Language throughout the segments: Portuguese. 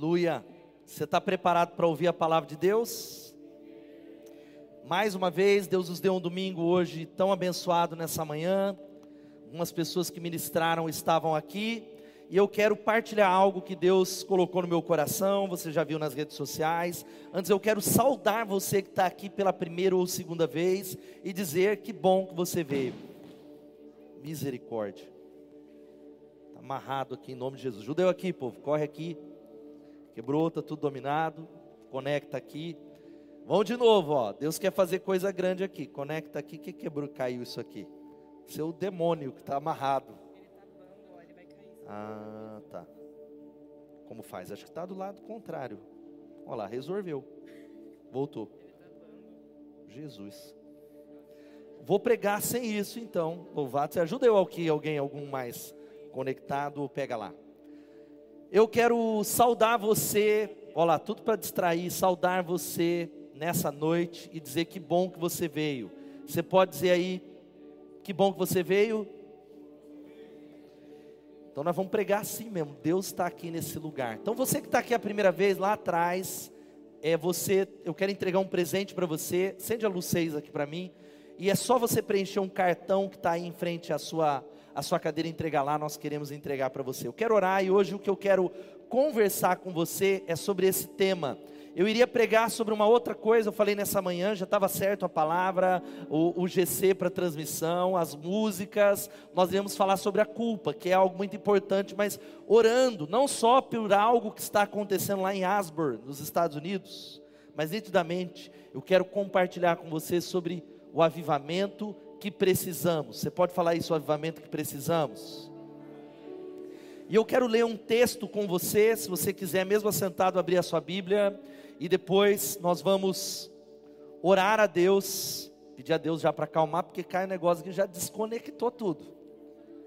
Aleluia. Você está preparado para ouvir a palavra de Deus? Mais uma vez, Deus nos deu um domingo hoje tão abençoado nessa manhã. Algumas pessoas que ministraram estavam aqui. E eu quero partilhar algo que Deus colocou no meu coração. Você já viu nas redes sociais. Antes, eu quero saudar você que está aqui pela primeira ou segunda vez e dizer que bom que você veio. Misericórdia. Está amarrado aqui em nome de Jesus. Judeu aqui, povo. Corre aqui. Quebrou, está tudo dominado. Conecta aqui. Vamos de novo, ó. Deus quer fazer coisa grande aqui. Conecta aqui. Que quebrou, caiu isso aqui? Seu demônio que está amarrado. Ah, tá. Como faz? Acho que está do lado contrário. Olha lá, resolveu. Voltou. Jesus. Vou pregar sem isso então. Louvado seja. Ajuda eu aqui, alguém, algum mais conectado, pega lá. Eu quero saudar você. Olha lá, tudo para distrair. Saudar você nessa noite e dizer que bom que você veio. Você pode dizer aí, que bom que você veio. Então nós vamos pregar assim mesmo. Deus está aqui nesse lugar. Então você que está aqui a primeira vez lá atrás, é você. Eu quero entregar um presente para você. Acende a luz 6 aqui para mim. E é só você preencher um cartão que está aí em frente à sua, à sua cadeira entregar lá. Nós queremos entregar para você. Eu quero orar e hoje o que eu quero conversar com você é sobre esse tema eu iria pregar sobre uma outra coisa, eu falei nessa manhã, já estava certo a palavra, o, o GC para transmissão, as músicas, nós iremos falar sobre a culpa, que é algo muito importante, mas orando, não só por algo que está acontecendo lá em Asbury, nos Estados Unidos, mas nitidamente, eu quero compartilhar com você sobre o avivamento que precisamos. Você pode falar isso, o avivamento que precisamos? E eu quero ler um texto com você, se você quiser, mesmo assentado, abrir a sua Bíblia e depois nós vamos orar a Deus, pedir a Deus já para acalmar, porque cai um negócio que já desconectou tudo.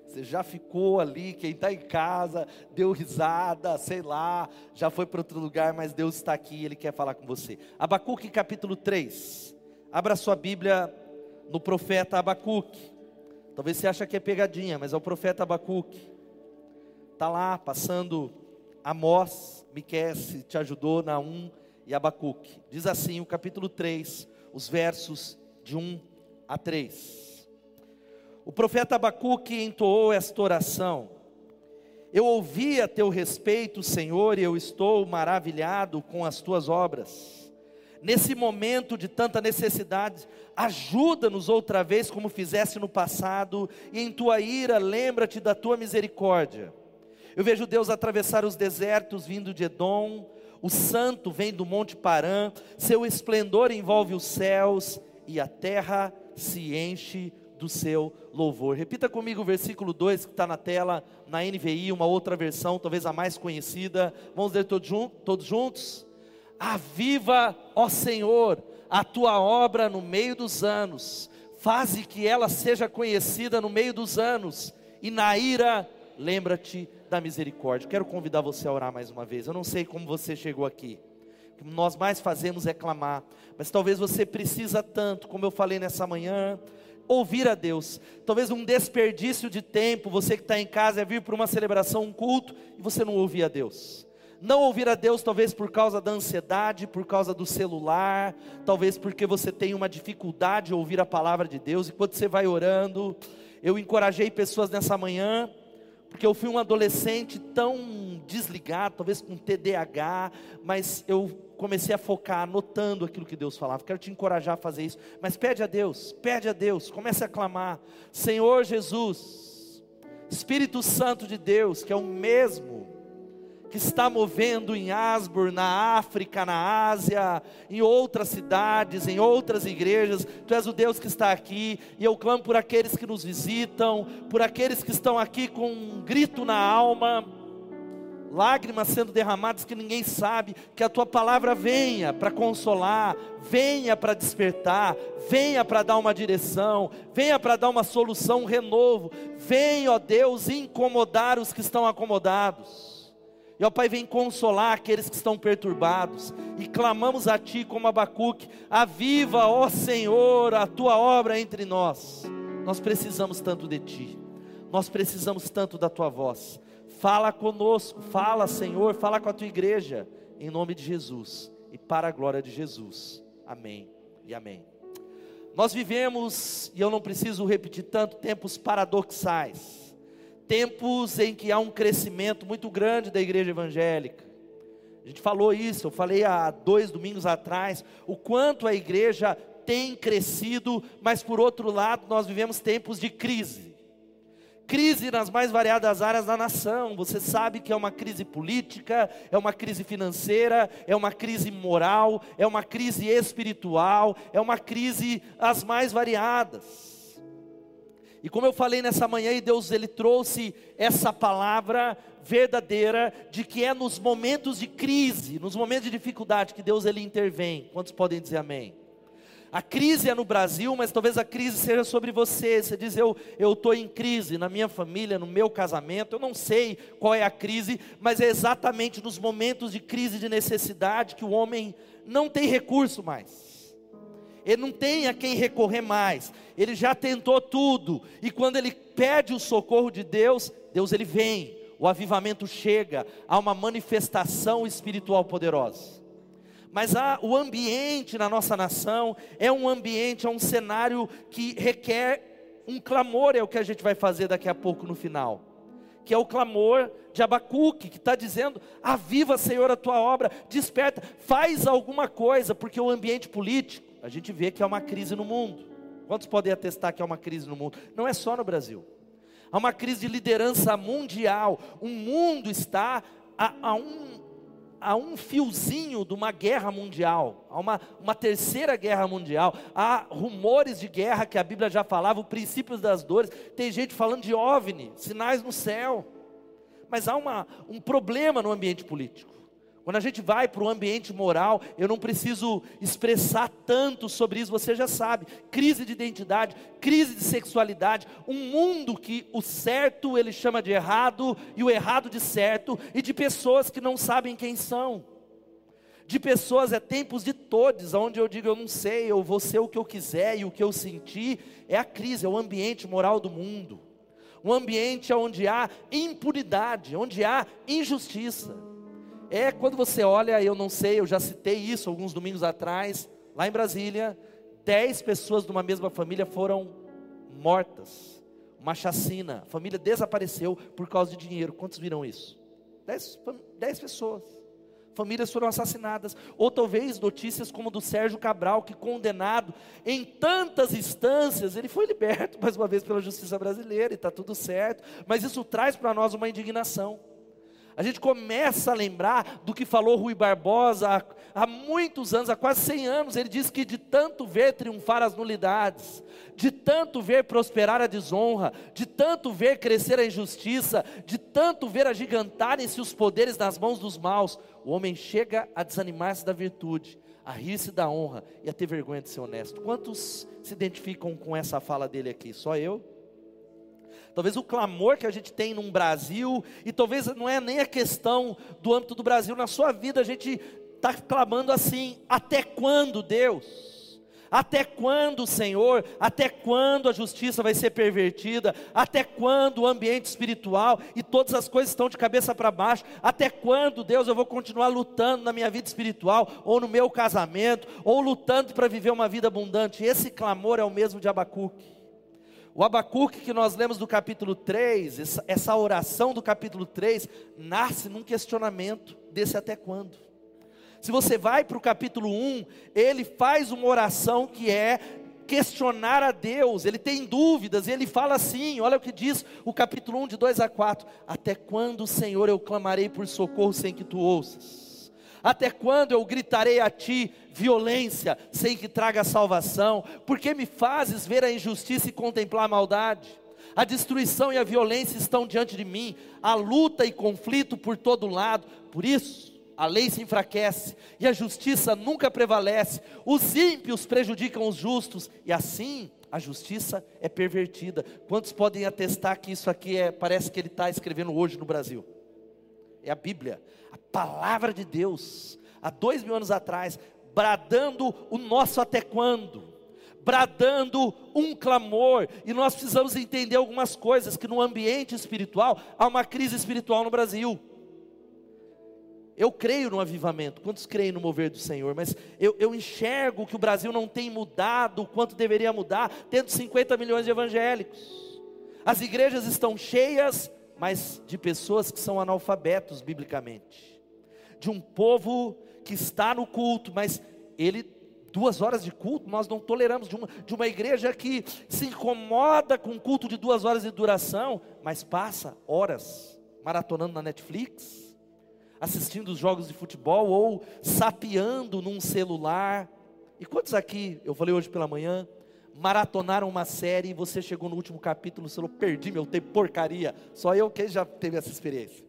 Você já ficou ali, quem está em casa, deu risada, sei lá, já foi para outro lugar, mas Deus está aqui e Ele quer falar com você. Abacuque capítulo 3. Abra sua Bíblia no profeta Abacuque. Talvez você ache que é pegadinha, mas é o profeta Abacuque. Está lá passando Amós, Miquel te ajudou na 1 e Abacuque. Diz assim o capítulo 3, os versos de 1 a 3. O profeta Abacuque entoou esta oração: Eu ouvi a teu respeito, Senhor, e eu estou maravilhado com as tuas obras. Nesse momento de tanta necessidade, ajuda-nos outra vez como fizeste no passado, e em tua ira lembra-te da tua misericórdia. Eu vejo Deus atravessar os desertos vindo de Edom, o santo vem do Monte Parã, seu esplendor envolve os céus e a terra se enche do seu louvor. Repita comigo o versículo 2 que está na tela, na NVI, uma outra versão, talvez a mais conhecida. Vamos ler todos, todos juntos? Aviva, ó Senhor, a tua obra no meio dos anos, faze que ela seja conhecida no meio dos anos, e na ira, lembra-te da misericórdia. Quero convidar você a orar mais uma vez. Eu não sei como você chegou aqui. O que nós mais fazemos é clamar, mas talvez você precisa tanto, como eu falei nessa manhã, ouvir a Deus. Talvez um desperdício de tempo, você que está em casa é vir para uma celebração, um culto, e você não ouvir a Deus. Não ouvir a Deus, talvez por causa da ansiedade, por causa do celular, talvez porque você tem uma dificuldade de ouvir a palavra de Deus, e quando você vai orando, eu encorajei pessoas nessa manhã porque eu fui um adolescente tão desligado, talvez com TDAH, mas eu comecei a focar, anotando aquilo que Deus falava. Quero te encorajar a fazer isso, mas pede a Deus, pede a Deus, comece a clamar: Senhor Jesus, Espírito Santo de Deus, que é o mesmo que está movendo em Asbur, na África, na Ásia, em outras cidades, em outras igrejas. Tu és o Deus que está aqui, e eu clamo por aqueles que nos visitam, por aqueles que estão aqui com um grito na alma, lágrimas sendo derramadas que ninguém sabe, que a tua palavra venha para consolar, venha para despertar, venha para dar uma direção, venha para dar uma solução, um renovo, venha, ó Deus, incomodar os que estão acomodados. E ó Pai, vem consolar aqueles que estão perturbados. E clamamos a Ti como Abacuque: aviva, ó Senhor, a Tua obra entre nós. Nós precisamos tanto de Ti, nós precisamos tanto da Tua voz. Fala conosco, fala, Senhor, fala com a tua igreja, em nome de Jesus e para a glória de Jesus. Amém e amém. Nós vivemos, e eu não preciso repetir tanto, tempos paradoxais, tempos em que há um crescimento muito grande da igreja evangélica. A gente falou isso, eu falei há dois domingos atrás, o quanto a igreja tem crescido, mas por outro lado, nós vivemos tempos de crise. Crise nas mais variadas áreas da nação. Você sabe que é uma crise política, é uma crise financeira, é uma crise moral, é uma crise espiritual, é uma crise as mais variadas. E como eu falei nessa manhã, e Deus ele trouxe essa palavra verdadeira de que é nos momentos de crise, nos momentos de dificuldade que Deus ele intervém. Quantos podem dizer amém? A crise é no Brasil, mas talvez a crise seja sobre você. Você diz, eu estou em crise na minha família, no meu casamento. Eu não sei qual é a crise, mas é exatamente nos momentos de crise, de necessidade, que o homem não tem recurso mais. Ele não tem a quem recorrer mais. Ele já tentou tudo. E quando ele pede o socorro de Deus, Deus ele vem. O avivamento chega. Há uma manifestação espiritual poderosa mas há, o ambiente na nossa nação é um ambiente, é um cenário que requer um clamor, é o que a gente vai fazer daqui a pouco no final, que é o clamor de Abacuque, que está dizendo: aviva, Senhor, a tua obra, desperta, faz alguma coisa, porque o ambiente político, a gente vê que é uma crise no mundo. Quantos podem atestar que é uma crise no mundo? Não é só no Brasil. Há uma crise de liderança mundial. O mundo está a, a um a um fiozinho de uma guerra mundial, uma, uma terceira guerra mundial. Há rumores de guerra que a Bíblia já falava, o princípios das dores. Tem gente falando de OVNI, sinais no céu. Mas há uma, um problema no ambiente político. Quando a gente vai para o ambiente moral, eu não preciso expressar tanto sobre isso, você já sabe. Crise de identidade, crise de sexualidade, um mundo que o certo ele chama de errado e o errado de certo, e de pessoas que não sabem quem são. De pessoas, é tempos de todos, onde eu digo eu não sei, eu vou ser o que eu quiser e o que eu senti, é a crise, é o ambiente moral do mundo. Um ambiente onde há impunidade, onde há injustiça é quando você olha, eu não sei, eu já citei isso alguns domingos atrás, lá em Brasília, dez pessoas de uma mesma família foram mortas. Uma chacina, a família desapareceu por causa de dinheiro. Quantos viram isso? Dez, dez pessoas. Famílias foram assassinadas. Ou talvez notícias como do Sérgio Cabral, que condenado em tantas instâncias, ele foi liberto mais uma vez pela justiça brasileira e está tudo certo. Mas isso traz para nós uma indignação a gente começa a lembrar do que falou Rui Barbosa há, há, muitos anos, há quase 100 anos. Ele disse que de tanto ver triunfar as nulidades, de tanto ver prosperar a desonra, de tanto ver crescer a injustiça, de tanto ver agigantarem-se os poderes nas mãos dos maus, o homem chega a desanimar-se da virtude, a rir-se da honra e a ter vergonha de ser honesto. Quantos se identificam com essa fala dele aqui? Só eu? Talvez o clamor que a gente tem num Brasil, e talvez não é nem a questão do âmbito do Brasil, na sua vida a gente está clamando assim: até quando, Deus? Até quando, Senhor? Até quando a justiça vai ser pervertida? Até quando o ambiente espiritual e todas as coisas estão de cabeça para baixo? Até quando, Deus, eu vou continuar lutando na minha vida espiritual, ou no meu casamento, ou lutando para viver uma vida abundante? Esse clamor é o mesmo de Abacuque. O Abacuque que nós lemos do capítulo 3, essa, oração do capítulo 3, nasce num questionamento desse até quando. Se você vai para o capítulo 1, ele faz uma oração que é questionar a Deus, ele tem dúvidas, ele fala assim: olha o que diz o capítulo 1, de 2 a 4: Até quando, Senhor, eu clamarei por socorro sem que tu ouças? Até quando eu gritarei a ti violência sem que traga salvação? Porque me fazes ver a injustiça e contemplar a maldade? A destruição e a violência estão diante de mim, a luta e conflito por todo lado. Por isso, a lei se enfraquece e a justiça nunca prevalece. Os ímpios prejudicam os justos e assim a justiça é pervertida. Quantos podem atestar que isso aqui é, parece que ele está escrevendo hoje no Brasil? É a Bíblia a palavra de Deus, há dois mil anos atrás, bradando o nosso até quando, bradando um clamor, e nós precisamos entender algumas coisas: que no ambiente espiritual há uma crise espiritual no Brasil. Eu creio no avivamento, quantos creem no mover do Senhor? Mas eu, eu enxergo que o Brasil não tem mudado o quanto deveria mudar, tendo 50 milhões de evangélicos. As igrejas estão cheias, mas de pessoas que são analfabetos biblicamente, de um povo que está no culto, mas ele duas horas de culto, nós não toleramos de uma, de uma igreja que se incomoda com culto de duas horas de duração, mas passa horas maratonando na Netflix, assistindo os jogos de futebol ou sapeando num celular. E quantos aqui, eu falei hoje pela manhã, maratonaram uma série e você chegou no último capítulo, você falou, perdi meu tempo, porcaria. Só eu que já teve essa experiência.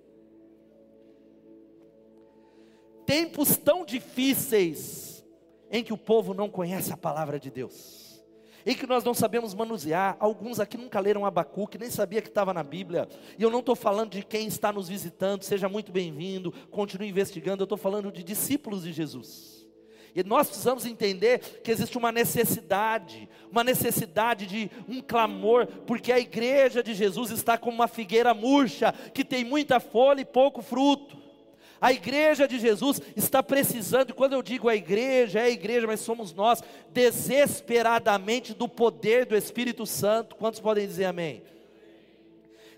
Tempos tão difíceis em que o povo não conhece a palavra de Deus e que nós não sabemos manusear. Alguns aqui nunca leram Abacuque, nem sabia que estava na Bíblia. E eu não estou falando de quem está nos visitando, seja muito bem-vindo, continue investigando. Eu estou falando de discípulos de Jesus. E nós precisamos entender que existe uma necessidade, uma necessidade de um clamor, porque a igreja de Jesus está como uma figueira murcha, que tem muita folha e pouco fruto. A igreja de Jesus está precisando, e quando eu digo a igreja, é a igreja, mas somos nós, desesperadamente do poder do Espírito Santo. Quantos podem dizer amém?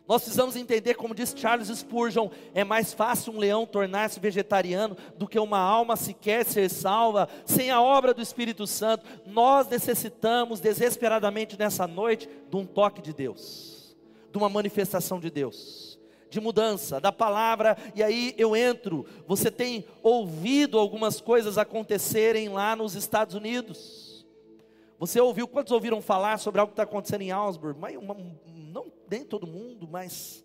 Nós precisamos entender, como diz Charles Spurgeon, é mais fácil um leão tornar-se vegetariano do que uma alma sequer ser salva sem a obra do Espírito Santo. Nós necessitamos desesperadamente nessa noite de um toque de Deus, de uma manifestação de Deus de mudança, da palavra, e aí eu entro. Você tem ouvido algumas coisas acontecerem lá nos Estados Unidos. Você ouviu, quantos ouviram falar sobre algo que está acontecendo em Augsburg? Mas uma, nem todo mundo, mas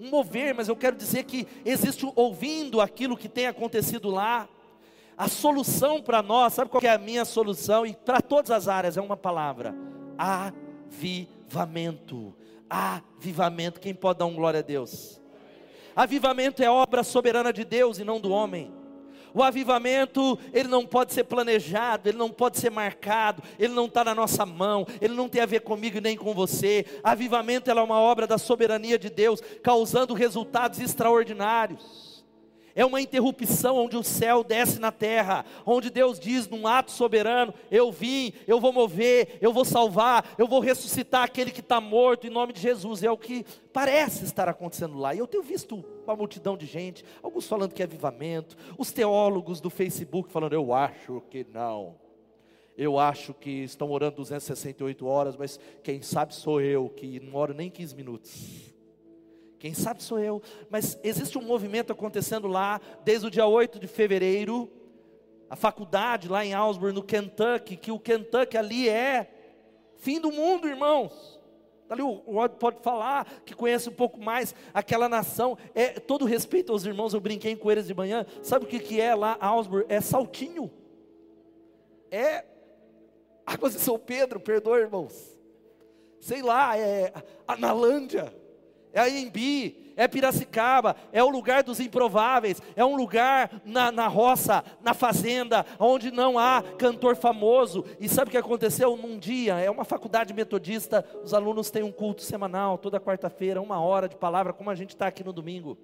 um mover, mas eu quero dizer que existe ouvindo aquilo que tem acontecido lá. A solução para nós, sabe qual é a minha solução? E para todas as áreas é uma palavra: avivamento. Avivamento. Quem pode dar um glória a Deus? Avivamento é obra soberana de Deus e não do homem. O avivamento, ele não pode ser planejado, ele não pode ser marcado, ele não está na nossa mão, ele não tem a ver comigo nem com você. Avivamento é uma obra da soberania de Deus, causando resultados extraordinários é uma interrupção onde o céu desce na terra, onde Deus diz num ato soberano: Eu vim, eu vou mover, eu vou salvar, eu vou ressuscitar aquele que está morto em nome de Jesus. É o que parece estar acontecendo lá. E eu tenho visto uma multidão de gente, alguns falando que é avivamento, os teólogos do Facebook falando: Eu acho que não. Eu acho que estão orando 268 horas, mas quem sabe sou eu, que não oro nem 15 minutos. Quem sabe sou eu. Mas existe um movimento acontecendo lá, desde o dia 8 de fevereiro. A faculdade lá em Augsburg, no Kentucky, que o Kentucky ali é fim do mundo, irmãos. Ali o Rod pode falar, que conhece um pouco mais aquela nação. É todo respeito aos irmãos, eu brinquei com eles de manhã. Sabe o que, que é lá, Augsburg? É saltinho. É Águas de São Pedro, perdoa, irmãos. Sei lá, é Analândia é a Embi, é Piracicaba, é o lugar dos improváveis, é um lugar na, na roça, na fazenda, onde não há cantor famoso. E sabe o que aconteceu? Num dia, é uma faculdade metodista, os alunos têm um culto semanal, toda quarta-feira, uma hora de palavra, como a gente está aqui no domingo.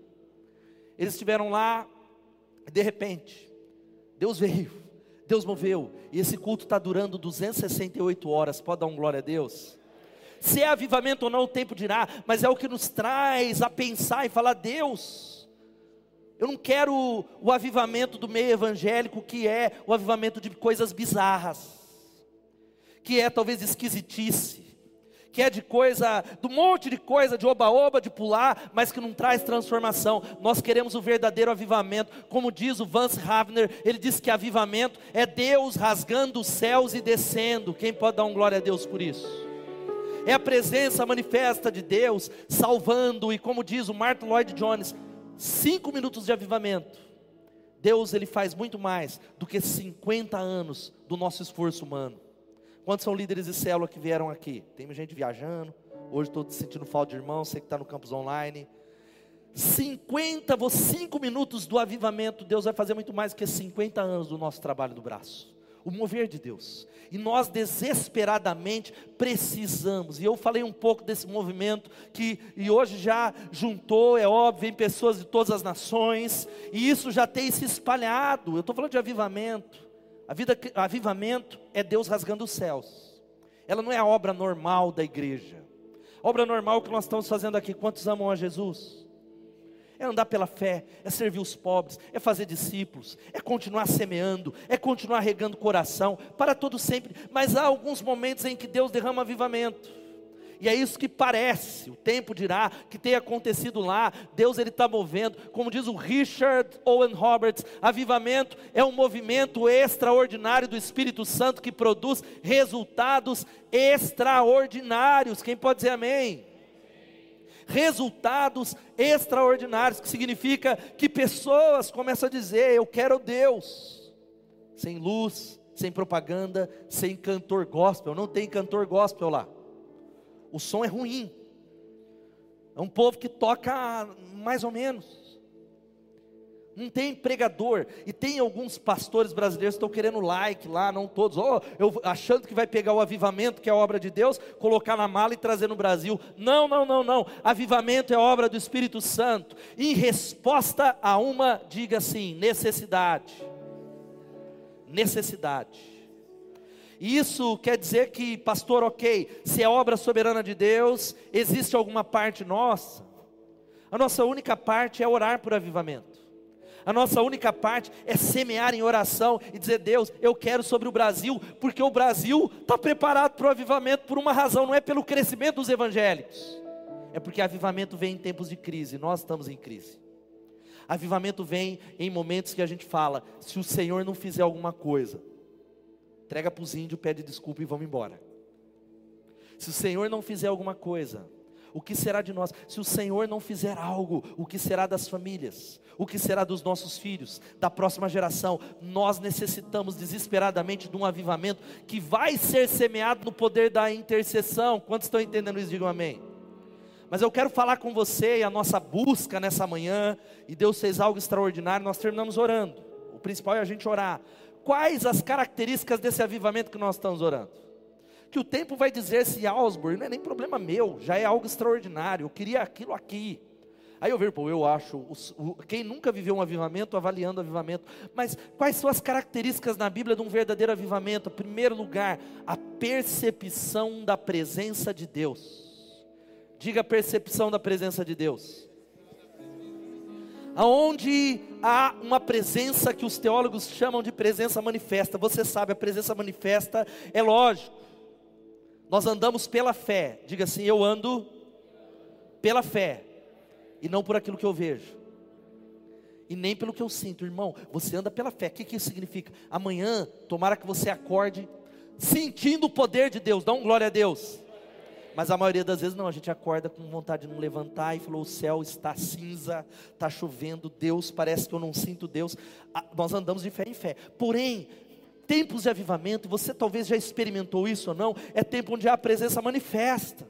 Eles estiveram lá, e de repente, Deus veio, Deus moveu, e esse culto está durando 268 horas, pode dar um glória a Deus? Se é avivamento ou não, o tempo dirá, mas é o que nos traz a pensar e falar: Deus, eu não quero o avivamento do meio evangélico, que é o avivamento de coisas bizarras, que é talvez esquisitice, que é de coisa, do monte de coisa, de oba-oba, de pular, mas que não traz transformação. Nós queremos o verdadeiro avivamento, como diz o Vance Havner, ele diz que avivamento é Deus rasgando os céus e descendo. Quem pode dar um glória a Deus por isso? É a presença manifesta de Deus salvando, e como diz o Martin Lloyd Jones, cinco minutos de avivamento. Deus ele faz muito mais do que 50 anos do nosso esforço humano. Quantos são líderes de célula que vieram aqui? Tem gente viajando. Hoje estou sentindo falta de irmão, você que está no campus online. 50, 5 minutos do avivamento, Deus vai fazer muito mais do que 50 anos do nosso trabalho do braço. O mover de Deus. E nós desesperadamente precisamos. E eu falei um pouco desse movimento que e hoje já juntou, é óbvio, em pessoas de todas as nações, e isso já tem se espalhado. Eu estou falando de avivamento. A vida, avivamento é Deus rasgando os céus. Ela não é a obra normal da igreja. A obra normal que nós estamos fazendo aqui, quantos amam a Jesus? É andar pela fé, é servir os pobres, é fazer discípulos, é continuar semeando, é continuar regando coração, para todo sempre. Mas há alguns momentos em que Deus derrama avivamento. E é isso que parece, o tempo dirá que tem acontecido lá. Deus ele está movendo, como diz o Richard Owen Roberts, avivamento é um movimento extraordinário do Espírito Santo que produz resultados extraordinários. Quem pode dizer amém? Resultados extraordinários, que significa que pessoas começam a dizer: Eu quero Deus, sem luz, sem propaganda, sem cantor gospel. Não tem cantor gospel lá, o som é ruim, é um povo que toca mais ou menos não tem pregador, e tem alguns pastores brasileiros que estão querendo like lá, não todos, oh, eu, achando que vai pegar o avivamento, que é a obra de Deus, colocar na mala e trazer no Brasil. Não, não, não, não. Avivamento é obra do Espírito Santo. Em resposta a uma, diga assim, necessidade. Necessidade. Isso quer dizer que, pastor, ok, se é obra soberana de Deus, existe alguma parte nossa? A nossa única parte é orar por avivamento. A nossa única parte é semear em oração e dizer: Deus, eu quero sobre o Brasil, porque o Brasil está preparado para o avivamento por uma razão, não é pelo crescimento dos evangélicos, é porque avivamento vem em tempos de crise, nós estamos em crise. Avivamento vem em momentos que a gente fala: se o Senhor não fizer alguma coisa, entrega para os índios, pede desculpa e vamos embora. Se o Senhor não fizer alguma coisa, o que será de nós? Se o Senhor não fizer algo, o que será das famílias? O que será dos nossos filhos, da próxima geração? Nós necessitamos desesperadamente de um avivamento que vai ser semeado no poder da intercessão. Quantos estão entendendo isso? Digam amém. Mas eu quero falar com você e a nossa busca nessa manhã, e Deus fez algo extraordinário, nós terminamos orando. O principal é a gente orar. Quais as características desse avivamento que nós estamos orando? Que o tempo vai dizer se Ausburg não é nem problema meu, já é algo extraordinário, eu queria aquilo aqui. Aí eu vejo, pô, eu acho, o, quem nunca viveu um avivamento, avaliando avivamento, mas quais são as características na Bíblia de um verdadeiro avivamento? Primeiro lugar, a percepção da presença de Deus. Diga a percepção da presença de Deus. Aonde há uma presença que os teólogos chamam de presença manifesta. Você sabe, a presença manifesta é lógico. Nós andamos pela fé. Diga assim: eu ando pela fé e não por aquilo que eu vejo. E nem pelo que eu sinto, irmão. Você anda pela fé. O que, que isso significa? Amanhã, tomara que você acorde sentindo o poder de Deus. Dá um glória a Deus. Mas a maioria das vezes não, a gente acorda com vontade de não levantar e falou: o céu está cinza, está chovendo, Deus, parece que eu não sinto Deus. Nós andamos de fé em fé. Porém, Tempos de avivamento, você talvez já experimentou isso ou não, é tempo onde a presença manifesta.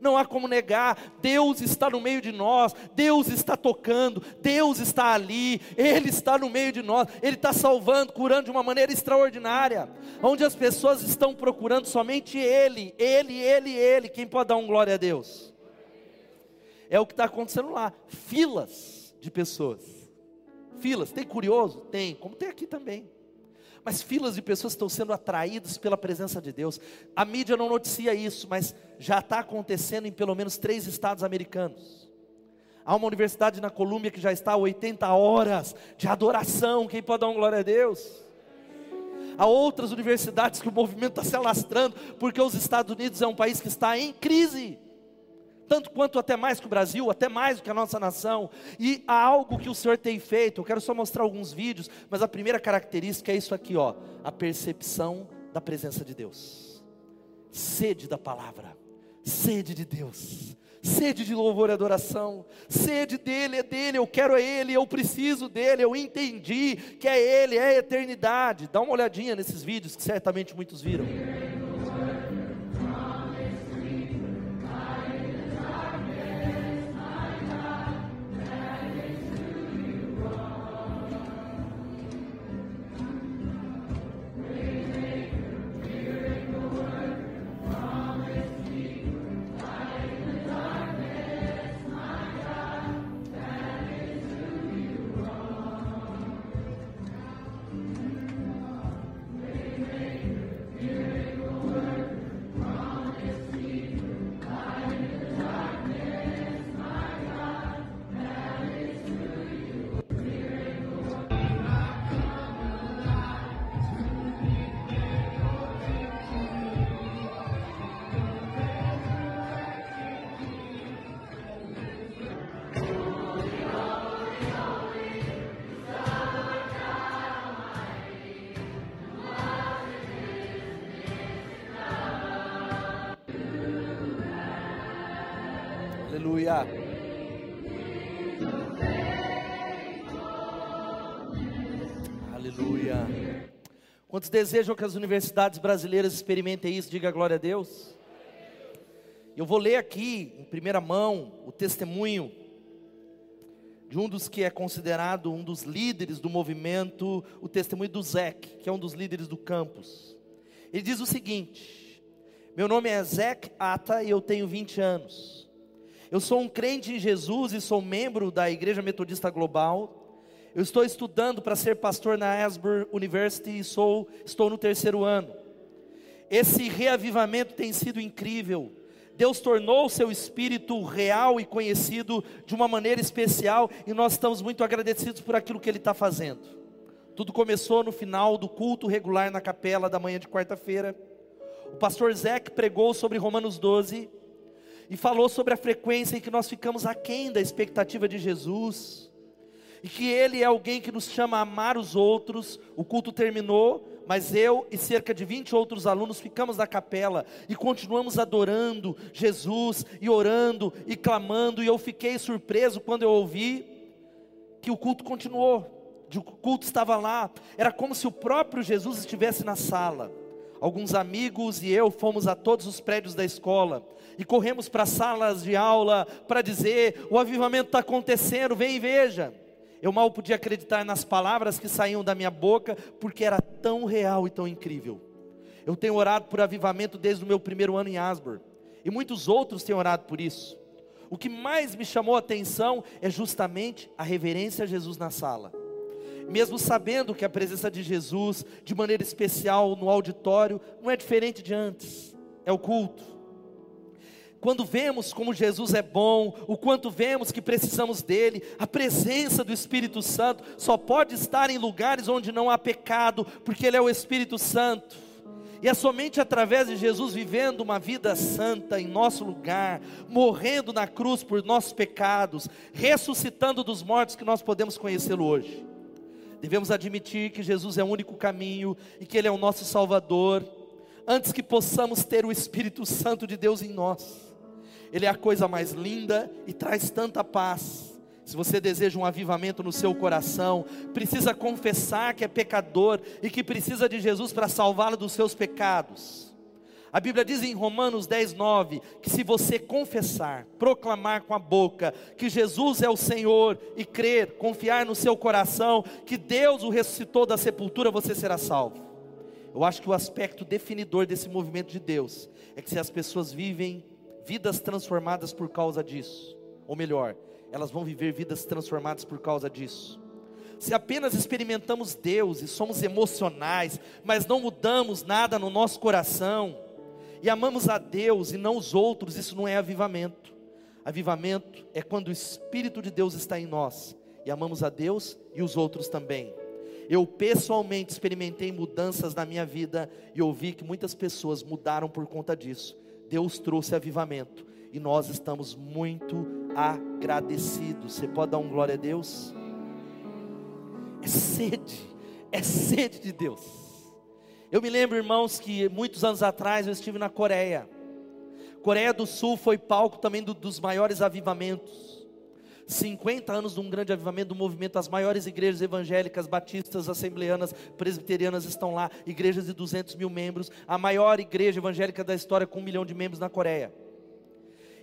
Não há como negar, Deus está no meio de nós, Deus está tocando, Deus está ali, Ele está no meio de nós, Ele está salvando, curando de uma maneira extraordinária, onde as pessoas estão procurando somente Ele, Ele, Ele, Ele. Quem pode dar um glória a Deus? É o que está acontecendo lá, filas de pessoas, filas, tem curioso? Tem, como tem aqui também mas filas de pessoas estão sendo atraídas pela presença de Deus. A mídia não noticia isso, mas já está acontecendo em pelo menos três estados americanos. Há uma universidade na Colômbia que já está a 80 horas de adoração. Quem pode dar uma glória a Deus? Há outras universidades que o movimento está se alastrando, porque os Estados Unidos é um país que está em crise tanto quanto até mais que o Brasil, até mais do que a nossa nação. E há algo que o Senhor tem feito. Eu quero só mostrar alguns vídeos, mas a primeira característica é isso aqui, ó, a percepção da presença de Deus. Sede da palavra, sede de Deus. Sede de louvor e adoração, sede dele, é dele, eu quero a ele, eu preciso dele, eu entendi que é ele, é a eternidade. Dá uma olhadinha nesses vídeos que certamente muitos viram. Quantos desejam que as universidades brasileiras experimentem isso? Diga glória a Deus. Eu vou ler aqui, em primeira mão, o testemunho de um dos que é considerado um dos líderes do movimento, o testemunho do Zek, que é um dos líderes do campus. Ele diz o seguinte: Meu nome é Zek Ata e eu tenho 20 anos. Eu sou um crente em Jesus e sou membro da Igreja Metodista Global. Eu estou estudando para ser pastor na Asbury University e sou, estou no terceiro ano. Esse reavivamento tem sido incrível. Deus tornou o seu espírito real e conhecido de uma maneira especial e nós estamos muito agradecidos por aquilo que Ele está fazendo. Tudo começou no final do culto regular na capela da manhã de quarta-feira. O pastor Zeke pregou sobre Romanos 12 e falou sobre a frequência em que nós ficamos aquém da expectativa de Jesus e que Ele é alguém que nos chama a amar os outros. O culto terminou, mas eu e cerca de 20 outros alunos ficamos na capela e continuamos adorando Jesus e orando e clamando. E eu fiquei surpreso quando eu ouvi que o culto continuou, o culto estava lá, era como se o próprio Jesus estivesse na sala. Alguns amigos e eu fomos a todos os prédios da escola e corremos para salas de aula para dizer: o avivamento está acontecendo, vem e veja. Eu mal podia acreditar nas palavras que saíam da minha boca, porque era tão real e tão incrível. Eu tenho orado por avivamento desde o meu primeiro ano em Asbury, e muitos outros têm orado por isso. O que mais me chamou a atenção é justamente a reverência a Jesus na sala. Mesmo sabendo que a presença de Jesus, de maneira especial no auditório, não é diferente de antes, é o culto quando vemos como Jesus é bom, o quanto vemos que precisamos dele, a presença do Espírito Santo só pode estar em lugares onde não há pecado, porque ele é o Espírito Santo. E é somente através de Jesus vivendo uma vida santa em nosso lugar, morrendo na cruz por nossos pecados, ressuscitando dos mortos que nós podemos conhecê-lo hoje. Devemos admitir que Jesus é o único caminho e que ele é o nosso Salvador, antes que possamos ter o Espírito Santo de Deus em nós. Ele é a coisa mais linda e traz tanta paz. Se você deseja um avivamento no seu coração, precisa confessar que é pecador e que precisa de Jesus para salvá-lo dos seus pecados. A Bíblia diz em Romanos 10, 9: que se você confessar, proclamar com a boca que Jesus é o Senhor e crer, confiar no seu coração que Deus o ressuscitou da sepultura, você será salvo. Eu acho que o aspecto definidor desse movimento de Deus é que se as pessoas vivem vidas transformadas por causa disso. Ou melhor, elas vão viver vidas transformadas por causa disso. Se apenas experimentamos Deus e somos emocionais, mas não mudamos nada no nosso coração, e amamos a Deus e não os outros, isso não é avivamento. Avivamento é quando o Espírito de Deus está em nós e amamos a Deus e os outros também. Eu pessoalmente experimentei mudanças na minha vida e ouvi que muitas pessoas mudaram por conta disso. Deus trouxe avivamento e nós estamos muito agradecidos. Você pode dar um glória a Deus? É sede, é sede de Deus. Eu me lembro, irmãos, que muitos anos atrás eu estive na Coreia. Coreia do Sul foi palco também do, dos maiores avivamentos. 50 anos de um grande avivamento do movimento, as maiores igrejas evangélicas, batistas, assembleanas, presbiterianas estão lá, igrejas de 200 mil membros, a maior igreja evangélica da história com um milhão de membros na Coreia.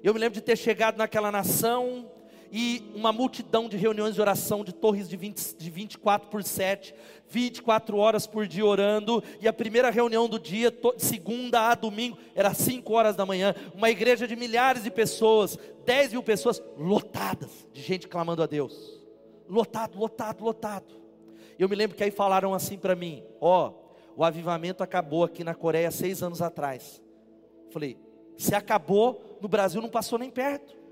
Eu me lembro de ter chegado naquela nação, e uma multidão de reuniões de oração de torres de, 20, de 24 por 7, 24 horas por dia orando, e a primeira reunião do dia, segunda a domingo, era 5 horas da manhã, uma igreja de milhares de pessoas, 10 mil pessoas lotadas de gente clamando a Deus, lotado, lotado, lotado. Eu me lembro que aí falaram assim para mim: ó, oh, o avivamento acabou aqui na Coreia seis anos atrás. Falei, se acabou, no Brasil não passou nem perto.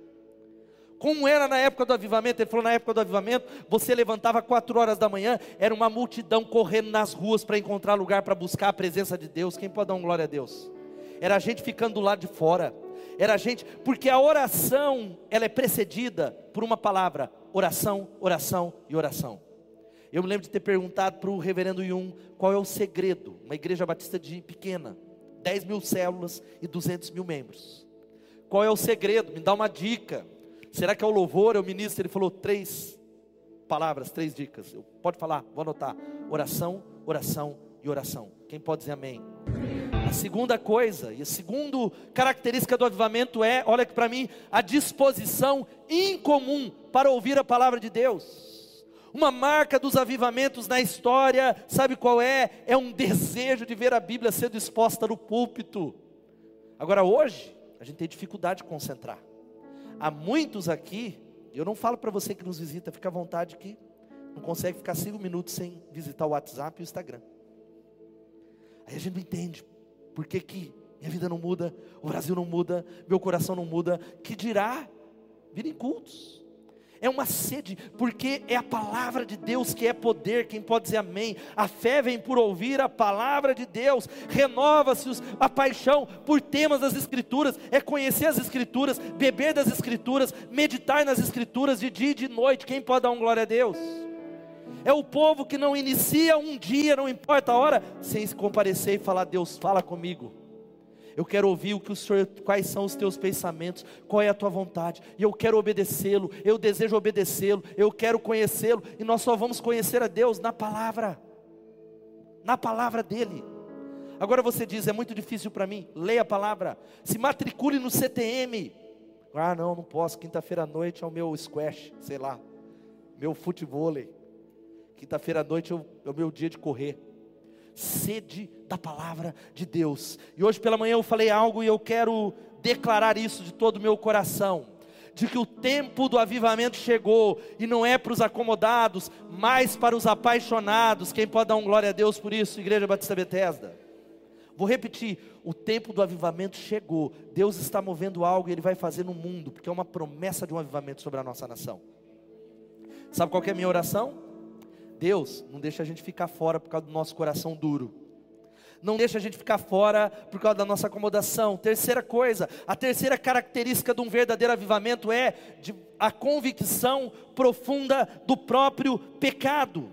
Como era na época do avivamento? Ele falou: na época do avivamento, você levantava quatro horas da manhã, era uma multidão correndo nas ruas para encontrar lugar para buscar a presença de Deus. Quem pode dar um glória a Deus? Era a gente ficando do lado de fora. Era a gente, porque a oração, ela é precedida por uma palavra: oração, oração e oração. Eu me lembro de ter perguntado para o reverendo Yun qual é o segredo, uma igreja batista de pequena, 10 mil células e 200 mil membros. Qual é o segredo? Me dá uma dica. Será que é o louvor, é o ministro? Ele falou três palavras, três dicas. Eu, pode falar, vou anotar. Oração, oração e oração. Quem pode dizer amém? A segunda coisa, e a segunda característica do avivamento é, olha aqui para mim, a disposição incomum para ouvir a palavra de Deus. Uma marca dos avivamentos na história, sabe qual é? É um desejo de ver a Bíblia sendo exposta no púlpito. Agora, hoje, a gente tem dificuldade de concentrar. Há muitos aqui, eu não falo para você que nos visita, fica à vontade que não consegue ficar cinco minutos sem visitar o WhatsApp e o Instagram. Aí a gente não entende por que, que minha vida não muda, o Brasil não muda, meu coração não muda, que dirá vir em cultos. É uma sede, porque é a palavra de Deus que é poder, quem pode dizer amém? A fé vem por ouvir a palavra de Deus, renova-se a paixão por temas das Escrituras, é conhecer as Escrituras, beber das Escrituras, meditar nas Escrituras de dia e de noite, quem pode dar um glória a Deus? É o povo que não inicia um dia, não importa a hora, sem se comparecer e falar: Deus, fala comigo. Eu quero ouvir o que o Senhor, quais são os teus pensamentos, qual é a tua vontade, e eu quero obedecê-lo, eu desejo obedecê-lo, eu quero conhecê-lo, e nós só vamos conhecer a Deus na palavra, na palavra dEle. Agora você diz, é muito difícil para mim, leia a palavra, se matricule no CTM. Ah, não, não posso, quinta-feira à noite é o meu squash, sei lá, meu futebol. Quinta-feira à noite é o meu dia de correr. Sede da palavra de Deus. E hoje pela manhã eu falei algo e eu quero declarar isso de todo o meu coração. De que o tempo do avivamento chegou e não é para os acomodados, mas para os apaixonados. Quem pode dar um glória a Deus por isso, Igreja Batista Betesda? Vou repetir: o tempo do avivamento chegou. Deus está movendo algo e Ele vai fazer no mundo, porque é uma promessa de um avivamento sobre a nossa nação. Sabe qual é a minha oração? Deus não deixa a gente ficar fora por causa do nosso coração duro. Não deixa a gente ficar fora por causa da nossa acomodação. Terceira coisa, a terceira característica de um verdadeiro avivamento é a convicção profunda do próprio pecado.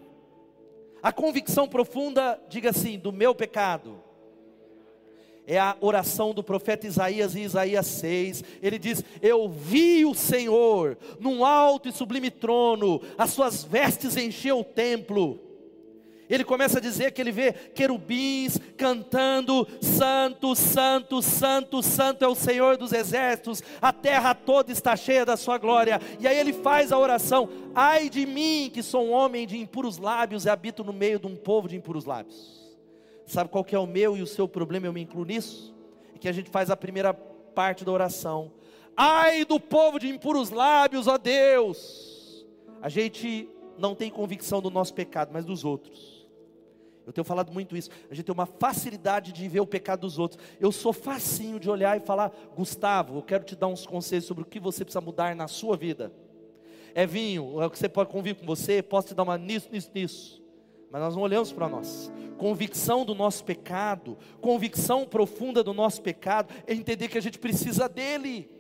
A convicção profunda, diga assim, do meu pecado é a oração do profeta Isaías em Isaías 6. Ele diz: Eu vi o Senhor num alto e sublime trono, as suas vestes encheu o templo. Ele começa a dizer que ele vê querubins cantando: Santo, Santo, Santo, Santo é o Senhor dos exércitos, a terra toda está cheia da sua glória. E aí ele faz a oração: Ai de mim, que sou um homem de impuros lábios e habito no meio de um povo de impuros lábios. Sabe qual que é o meu e o seu problema? Eu me incluo nisso. É que a gente faz a primeira parte da oração. Ai do povo de impuros lábios, ó Deus. A gente não tem convicção do nosso pecado, mas dos outros. Eu tenho falado muito isso. A gente tem uma facilidade de ver o pecado dos outros. Eu sou facinho de olhar e falar, Gustavo, eu quero te dar uns conselhos sobre o que você precisa mudar na sua vida. É vinho, é o que você pode convir com você, posso te dar uma nisso, nisso, nisso mas nós não olhamos para nós. Convicção do nosso pecado, convicção profunda do nosso pecado, é entender que a gente precisa dele.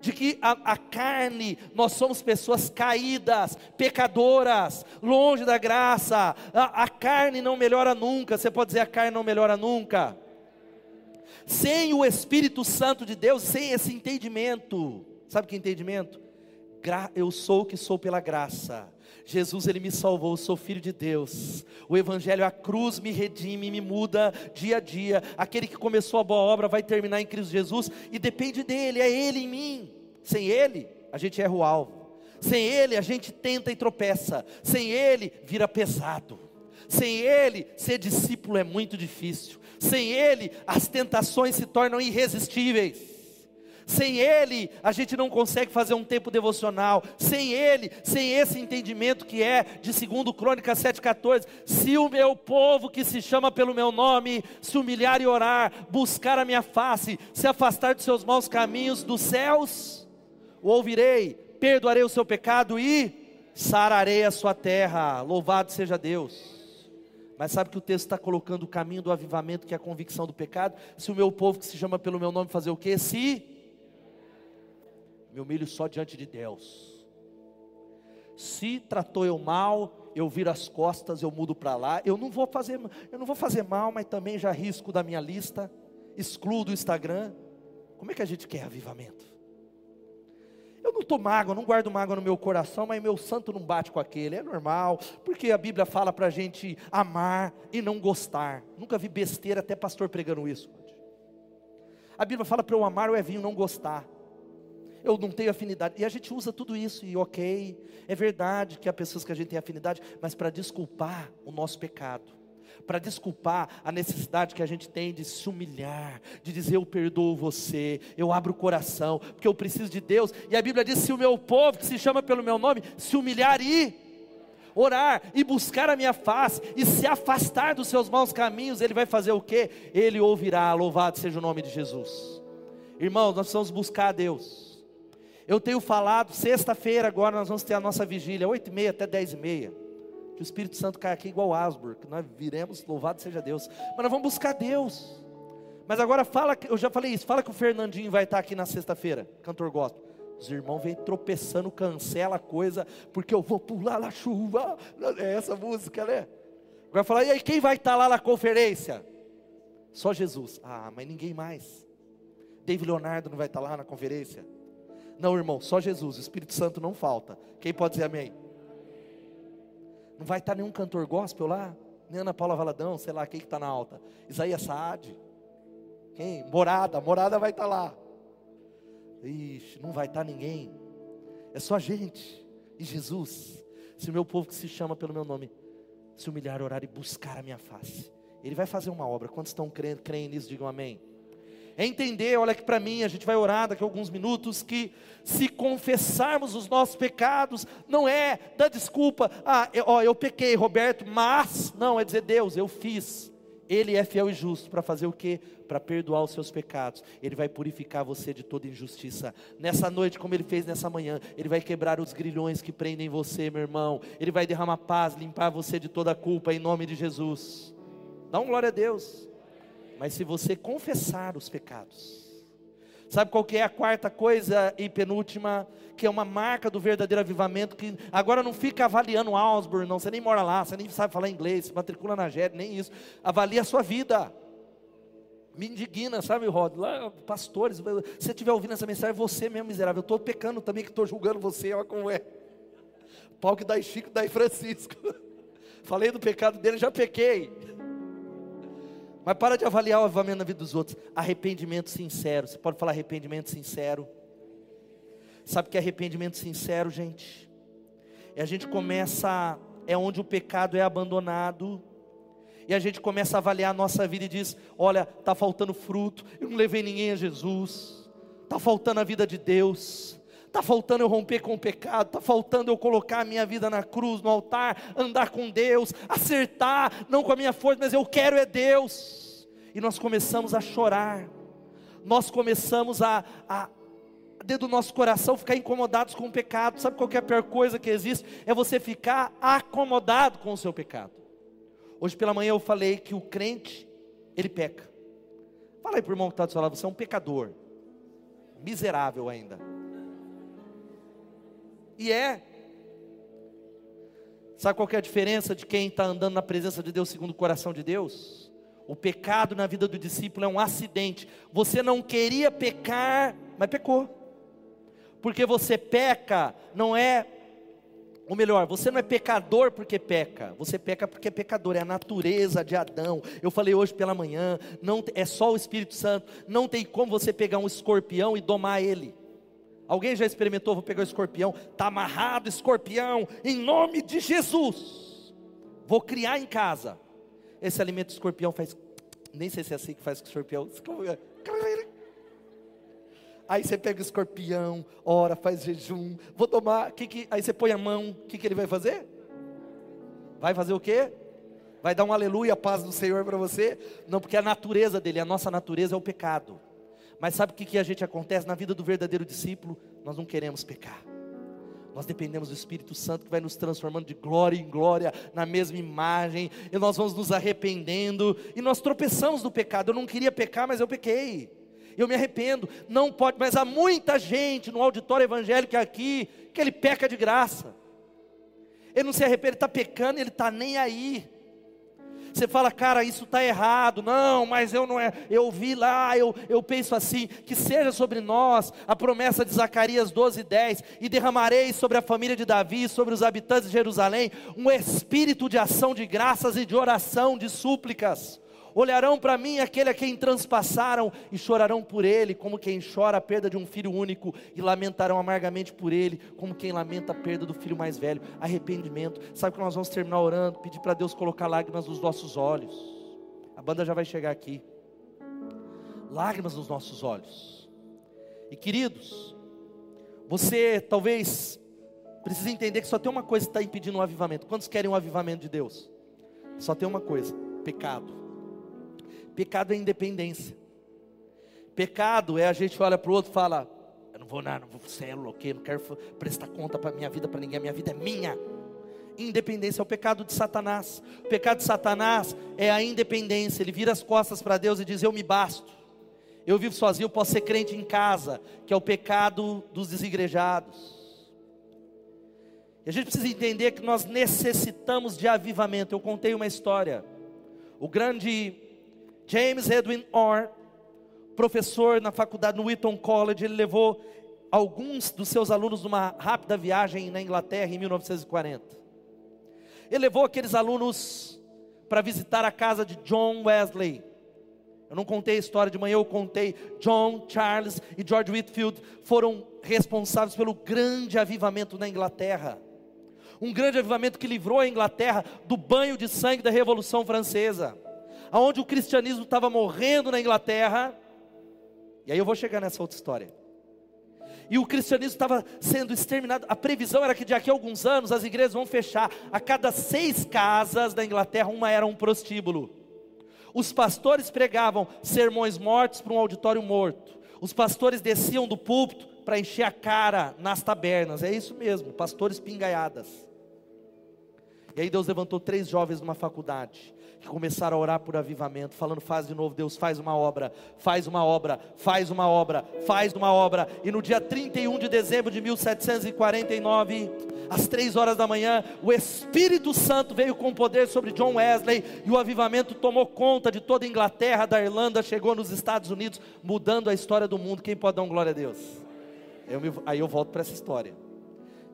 De que a, a carne, nós somos pessoas caídas, pecadoras, longe da graça. A, a carne não melhora nunca. Você pode dizer a carne não melhora nunca. Sem o Espírito Santo de Deus, sem esse entendimento, sabe que entendimento? Eu sou o que sou pela graça Jesus, ele me salvou, eu sou filho de Deus. O Evangelho, a cruz me redime, me muda dia a dia. Aquele que começou a boa obra vai terminar em Cristo Jesus e depende dele, é Ele em mim. Sem Ele, a gente erra o alvo. Sem Ele, a gente tenta e tropeça. Sem Ele, vira pesado. Sem Ele, ser discípulo é muito difícil. Sem Ele, as tentações se tornam irresistíveis. Sem Ele, a gente não consegue fazer um tempo devocional. Sem Ele, sem esse entendimento que é de 2 Crônicas 7,14: se o meu povo que se chama pelo meu nome se humilhar e orar, buscar a minha face, se afastar dos seus maus caminhos dos céus, o ouvirei, perdoarei o seu pecado e sararei a sua terra. Louvado seja Deus. Mas sabe que o texto está colocando o caminho do avivamento, que é a convicção do pecado? Se o meu povo que se chama pelo meu nome fazer o quê? Se me humilho só diante de Deus. Se tratou eu mal, eu viro as costas, eu mudo para lá. Eu não vou fazer, eu não vou fazer mal, mas também já risco da minha lista, excluo do Instagram. Como é que a gente quer avivamento? Eu não estou mágoa, não guardo mágoa no meu coração, mas meu santo não bate com aquele, é normal, porque a Bíblia fala para a gente amar e não gostar. Nunca vi besteira, até pastor pregando isso. A Bíblia fala para eu amar o Evinho não gostar. Eu não tenho afinidade. E a gente usa tudo isso, e ok, é verdade que há pessoas que a gente tem afinidade, mas para desculpar o nosso pecado para desculpar a necessidade que a gente tem de se humilhar, de dizer eu perdoo você, eu abro o coração, porque eu preciso de Deus. E a Bíblia diz: se o meu povo, que se chama pelo meu nome, se humilhar e orar e buscar a minha face e se afastar dos seus maus caminhos, ele vai fazer o que? Ele ouvirá, louvado seja o nome de Jesus. Irmãos, nós precisamos buscar a Deus. Eu tenho falado, sexta-feira agora nós vamos ter a nossa vigília, oito e meia até dez e meia. Que o Espírito Santo caia aqui igual Asbur, que nós viremos, louvado seja Deus. Mas nós vamos buscar Deus. Mas agora fala, eu já falei isso, fala que o Fernandinho vai estar aqui na sexta-feira, cantor gospel. Os irmãos vêm tropeçando, cancela a coisa, porque eu vou pular na chuva. É essa música, né? Agora fala, e aí quem vai estar lá na conferência? Só Jesus. Ah, mas ninguém mais. David Leonardo não vai estar lá na conferência? Não, irmão, só Jesus. O Espírito Santo não falta. Quem pode dizer amém? Não vai estar nenhum cantor gospel lá? Nem Ana Paula Valadão, sei lá quem que está na alta. Isaías Saad. Quem? Morada, morada vai estar lá. Ixi, não vai estar ninguém. É só a gente e Jesus. Se o meu povo que se chama pelo meu nome se humilhar, orar e buscar a minha face, Ele vai fazer uma obra. Quantos estão crendo, creem nisso? Digam amém é entender, olha aqui para mim, a gente vai orar daqui a alguns minutos, que se confessarmos os nossos pecados, não é dar desculpa, ah, eu, ó, eu pequei, Roberto, mas, não, é dizer, Deus, eu fiz, Ele é fiel e justo para fazer o que? Para perdoar os seus pecados, Ele vai purificar você de toda injustiça, nessa noite, como Ele fez nessa manhã, Ele vai quebrar os grilhões que prendem você, meu irmão, Ele vai derramar paz, limpar você de toda culpa, em nome de Jesus, dá um glória a Deus, mas se você confessar os pecados, sabe qual que é a quarta coisa e penúltima, que é uma marca do verdadeiro avivamento, que agora não fica avaliando Ausburn, não, você nem mora lá, você nem sabe falar inglês, se matricula na GED, nem isso, avalia a sua vida, me indigna, sabe, Rod? Lá, pastores, se você estiver ouvindo essa mensagem, você mesmo miserável, eu estou pecando também, que estou julgando você, olha como é, pau que dá Chico, dá Francisco, falei do pecado dele, já pequei, mas para de avaliar o avivamento na vida dos outros. Arrependimento sincero. Você pode falar arrependimento sincero? Sabe o que é arrependimento sincero, gente? É a gente começa, é onde o pecado é abandonado. E a gente começa a avaliar a nossa vida e diz: Olha, está faltando fruto, eu não levei ninguém a Jesus, está faltando a vida de Deus, está faltando eu romper com o pecado, está faltando eu colocar a minha vida na cruz, no altar, andar com Deus, acertar, não com a minha força, mas eu quero é Deus. E nós começamos a chorar, nós começamos a, a dentro do nosso coração ficar incomodados com o pecado. Sabe qual é a pior coisa que existe? É você ficar acomodado com o seu pecado. Hoje pela manhã eu falei que o crente, ele peca. Fala aí para o irmão que está do você é um pecador, miserável ainda. E é. Sabe qual é a diferença de quem está andando na presença de Deus segundo o coração de Deus? O pecado na vida do discípulo é um acidente. Você não queria pecar, mas pecou. Porque você peca, não é ou melhor, você não é pecador porque peca, você peca porque é pecador, é a natureza de Adão. Eu falei hoje pela manhã, não é só o Espírito Santo, não tem como você pegar um escorpião e domar ele. Alguém já experimentou? Vou pegar o escorpião, está amarrado, escorpião, em nome de Jesus. Vou criar em casa. Esse alimento escorpião faz. Nem sei se é assim que faz com o escorpião. Aí você pega o escorpião, ora, faz jejum. Vou tomar. Que que, aí você põe a mão. O que, que ele vai fazer? Vai fazer o quê? Vai dar um aleluia, paz do Senhor para você? Não, porque a natureza dele, a nossa natureza é o pecado. Mas sabe o que, que a gente acontece na vida do verdadeiro discípulo? Nós não queremos pecar. Nós dependemos do Espírito Santo que vai nos transformando de glória em glória na mesma imagem, e nós vamos nos arrependendo, e nós tropeçamos no pecado. Eu não queria pecar, mas eu pequei. Eu me arrependo. Não pode, mas há muita gente no auditório evangélico aqui que ele peca de graça. Ele não se arrepende, ele está pecando, ele está nem aí. Você fala, cara, isso está errado, não, mas eu não é, eu vi lá, eu, eu penso assim, que seja sobre nós a promessa de Zacarias 12, 10, e derramarei sobre a família de Davi, sobre os habitantes de Jerusalém, um espírito de ação de graças e de oração, de súplicas olharão para mim aquele a quem transpassaram e chorarão por ele, como quem chora a perda de um filho único, e lamentarão amargamente por ele, como quem lamenta a perda do filho mais velho. Arrependimento. Sabe que nós vamos terminar orando, pedir para Deus colocar lágrimas nos nossos olhos. A banda já vai chegar aqui. Lágrimas nos nossos olhos. E queridos, você talvez precise entender que só tem uma coisa que está impedindo um avivamento. Quantos querem um avivamento de Deus? Só tem uma coisa: pecado. Pecado é independência. Pecado é a gente olha para o outro e fala: Eu não vou nada, não vou ser louco, não quero prestar conta para minha vida para ninguém, a minha vida é minha. Independência é o pecado de Satanás. O pecado de Satanás é a independência. Ele vira as costas para Deus e diz: Eu me basto. Eu vivo sozinho, eu posso ser crente em casa, que é o pecado dos desigrejados. E a gente precisa entender que nós necessitamos de avivamento. Eu contei uma história. O grande James Edwin Orr, professor na faculdade no Wheaton College, ele levou alguns dos seus alunos numa rápida viagem na Inglaterra em 1940. Ele levou aqueles alunos para visitar a casa de John Wesley. Eu não contei a história de manhã, eu contei. John, Charles e George Whitfield foram responsáveis pelo grande avivamento na Inglaterra. Um grande avivamento que livrou a Inglaterra do banho de sangue da Revolução Francesa aonde o cristianismo estava morrendo na Inglaterra. E aí eu vou chegar nessa outra história. E o cristianismo estava sendo exterminado. A previsão era que daqui a alguns anos as igrejas vão fechar. A cada seis casas da Inglaterra, uma era um prostíbulo. Os pastores pregavam sermões mortos para um auditório morto. Os pastores desciam do púlpito para encher a cara nas tabernas. É isso mesmo, pastores pingaiadas. E aí Deus levantou três jovens numa faculdade que começaram a orar por avivamento, falando: faz de novo, Deus, faz uma obra, faz uma obra, faz uma obra, faz uma obra. E no dia 31 de dezembro de 1749, às três horas da manhã, o Espírito Santo veio com poder sobre John Wesley e o avivamento tomou conta de toda a Inglaterra, da Irlanda, chegou nos Estados Unidos, mudando a história do mundo. Quem pode dar um glória a Deus? Eu me, aí eu volto para essa história.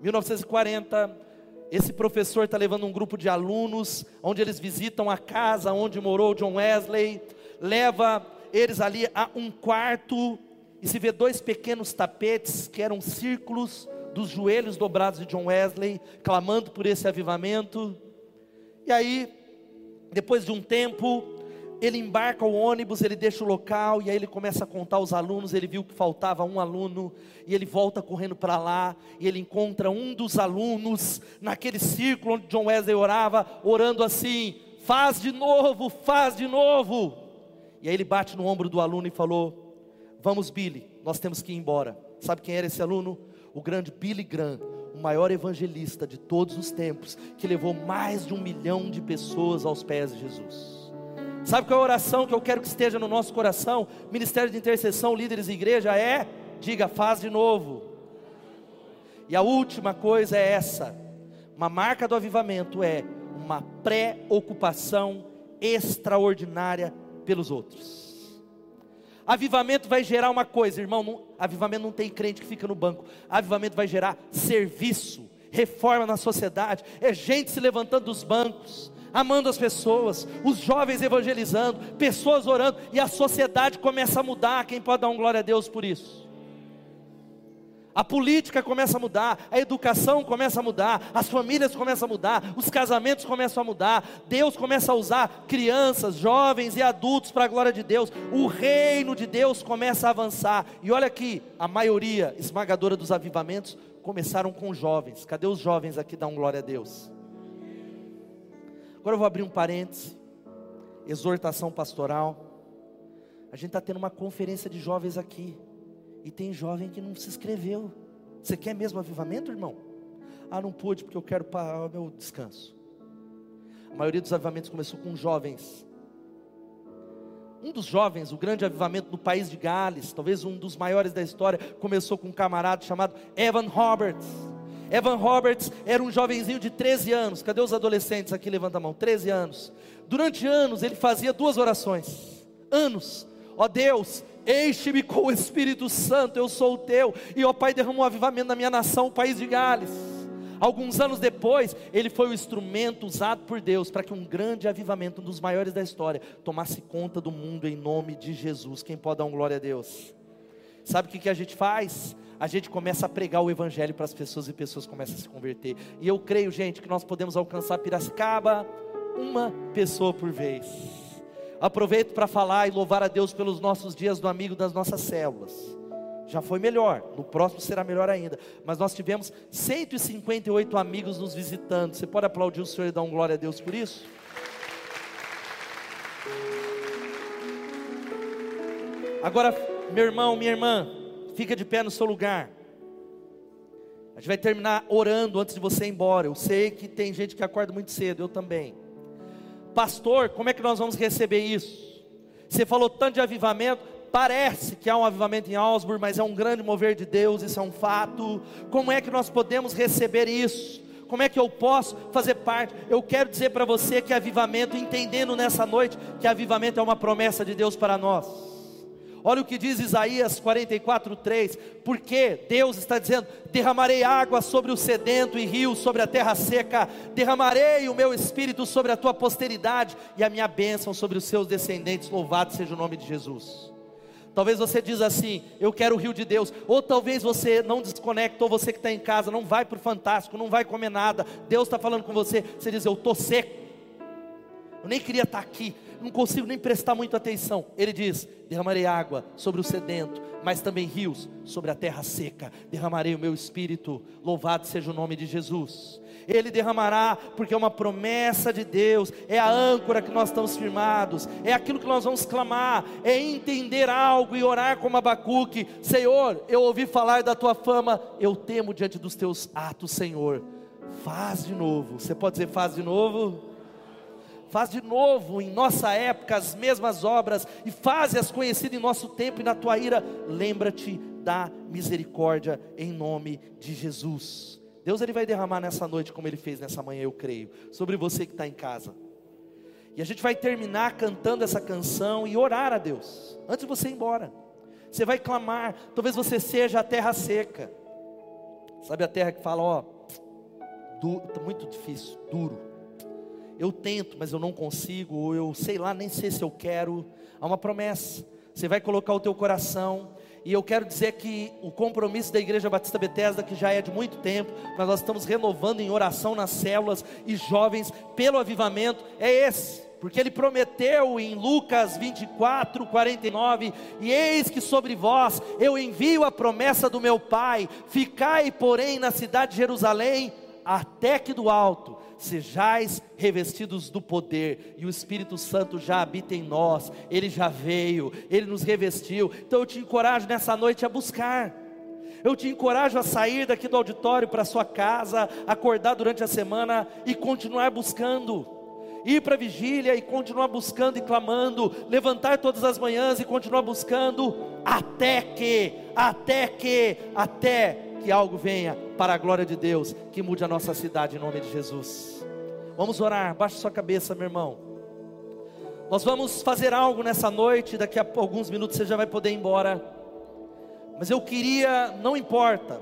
1940 esse professor está levando um grupo de alunos, onde eles visitam a casa onde morou John Wesley, leva eles ali a um quarto e se vê dois pequenos tapetes que eram círculos dos joelhos dobrados de John Wesley, clamando por esse avivamento. E aí, depois de um tempo, ele embarca o ônibus, ele deixa o local e aí ele começa a contar os alunos. Ele viu que faltava um aluno e ele volta correndo para lá e ele encontra um dos alunos naquele círculo onde John Wesley orava, orando assim: faz de novo, faz de novo. E aí ele bate no ombro do aluno e falou: Vamos, Billy, nós temos que ir embora. Sabe quem era esse aluno? O grande Billy Graham, o maior evangelista de todos os tempos, que levou mais de um milhão de pessoas aos pés de Jesus. Sabe qual é a oração que eu quero que esteja no nosso coração? Ministério de intercessão, líderes de igreja é: diga, faz de novo. E a última coisa é essa: uma marca do avivamento é uma preocupação extraordinária pelos outros. Avivamento vai gerar uma coisa, irmão. Não, avivamento não tem crente que fica no banco. Avivamento vai gerar serviço, reforma na sociedade. É gente se levantando dos bancos, amando as pessoas, os jovens evangelizando, pessoas orando, e a sociedade começa a mudar. Quem pode dar um glória a Deus por isso? A política começa a mudar, a educação começa a mudar, as famílias começam a mudar, os casamentos começam a mudar, Deus começa a usar crianças, jovens e adultos para a glória de Deus, o reino de Deus começa a avançar. E olha aqui, a maioria esmagadora dos avivamentos começaram com jovens. Cadê os jovens aqui? Dá um glória a Deus. Agora eu vou abrir um parêntese. Exortação pastoral. A gente está tendo uma conferência de jovens aqui. E tem jovem que não se inscreveu. Você quer mesmo avivamento, irmão? Ah, não pude porque eu quero para o meu descanso. A maioria dos avivamentos começou com jovens. Um dos jovens, o grande avivamento no país de Gales, talvez um dos maiores da história, começou com um camarada chamado Evan Roberts. Evan Roberts era um jovenzinho de 13 anos. Cadê os adolescentes aqui? Levanta a mão. 13 anos. Durante anos ele fazia duas orações. Anos. Ó Deus, enche-me com o Espírito Santo, eu sou o teu. E ó Pai, derrama um avivamento na minha nação, o país de Gales. Alguns anos depois, ele foi o instrumento usado por Deus para que um grande avivamento, um dos maiores da história, tomasse conta do mundo em nome de Jesus. Quem pode dar um glória a Deus? Sabe o que, que a gente faz? A gente começa a pregar o Evangelho para as pessoas e pessoas começam a se converter. E eu creio, gente, que nós podemos alcançar Piracicaba uma pessoa por vez. Aproveito para falar e louvar a Deus pelos nossos dias do amigo das nossas células já foi melhor, no próximo será melhor ainda. Mas nós tivemos 158 amigos nos visitando. Você pode aplaudir o Senhor e dar um glória a Deus por isso? Agora, meu irmão, minha irmã, fica de pé no seu lugar. A gente vai terminar orando antes de você ir embora. Eu sei que tem gente que acorda muito cedo, eu também. Pastor, como é que nós vamos receber isso? Você falou tanto de avivamento, Parece que há um avivamento em Augsburg, mas é um grande mover de Deus, isso é um fato. Como é que nós podemos receber isso? Como é que eu posso fazer parte? Eu quero dizer para você que avivamento, entendendo nessa noite que avivamento é uma promessa de Deus para nós. Olha o que diz Isaías 44, 3. Porque Deus está dizendo: derramarei água sobre o sedento e rios sobre a terra seca, derramarei o meu espírito sobre a tua posteridade e a minha bênção sobre os seus descendentes. Louvado seja o nome de Jesus. Talvez você diz assim, eu quero o rio de Deus. Ou talvez você não desconecta, ou você que está em casa, não vai para o fantástico, não vai comer nada. Deus está falando com você. Você diz, eu estou seco. Eu nem queria estar aqui. Não consigo nem prestar muita atenção. Ele diz: derramarei água sobre o sedento, mas também rios sobre a terra seca. Derramarei o meu espírito. Louvado seja o nome de Jesus. Ele derramará, porque é uma promessa de Deus, é a âncora que nós estamos firmados, é aquilo que nós vamos clamar, é entender algo e orar como Abacuque: Senhor, eu ouvi falar da tua fama, eu temo diante dos teus atos, Senhor. Faz de novo, você pode dizer, faz de novo? Faz de novo em nossa época as mesmas obras e faze-as conhecidas em nosso tempo e na tua ira. Lembra-te da misericórdia em nome de Jesus. Deus ele vai derramar nessa noite, como ele fez nessa manhã, eu creio, sobre você que está em casa. E a gente vai terminar cantando essa canção e orar a Deus, antes de você ir embora. Você vai clamar, talvez você seja a terra seca. Sabe a terra que fala, ó, está muito difícil, duro. Eu tento, mas eu não consigo, ou eu sei lá, nem sei se eu quero. Há uma promessa. Você vai colocar o teu coração e eu quero dizer que o compromisso da Igreja Batista Bethesda, que já é de muito tempo, mas nós estamos renovando em oração nas células e jovens pelo avivamento, é esse. Porque ele prometeu em Lucas 24, 49: E eis que sobre vós eu envio a promessa do meu Pai, ficai, porém, na cidade de Jerusalém, até que do alto sejais revestidos do poder, e o Espírito Santo já habita em nós, ele já veio, ele nos revestiu. Então eu te encorajo nessa noite a buscar. Eu te encorajo a sair daqui do auditório para sua casa, acordar durante a semana e continuar buscando. Ir para a vigília e continuar buscando e clamando, levantar todas as manhãs e continuar buscando, até que, até que, até que algo venha para a glória de Deus, que mude a nossa cidade em nome de Jesus. Vamos orar, baixe sua cabeça, meu irmão. Nós vamos fazer algo nessa noite, daqui a alguns minutos você já vai poder ir embora. Mas eu queria, não importa,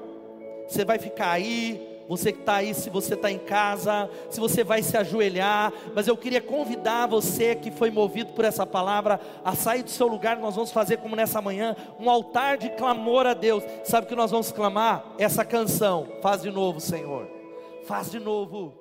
você vai ficar aí, você que está aí, se você está em casa, se você vai se ajoelhar, mas eu queria convidar você que foi movido por essa palavra a sair do seu lugar. Nós vamos fazer como nessa manhã, um altar de clamor a Deus. Sabe o que nós vamos clamar? Essa canção. Faz de novo, Senhor. Faz de novo.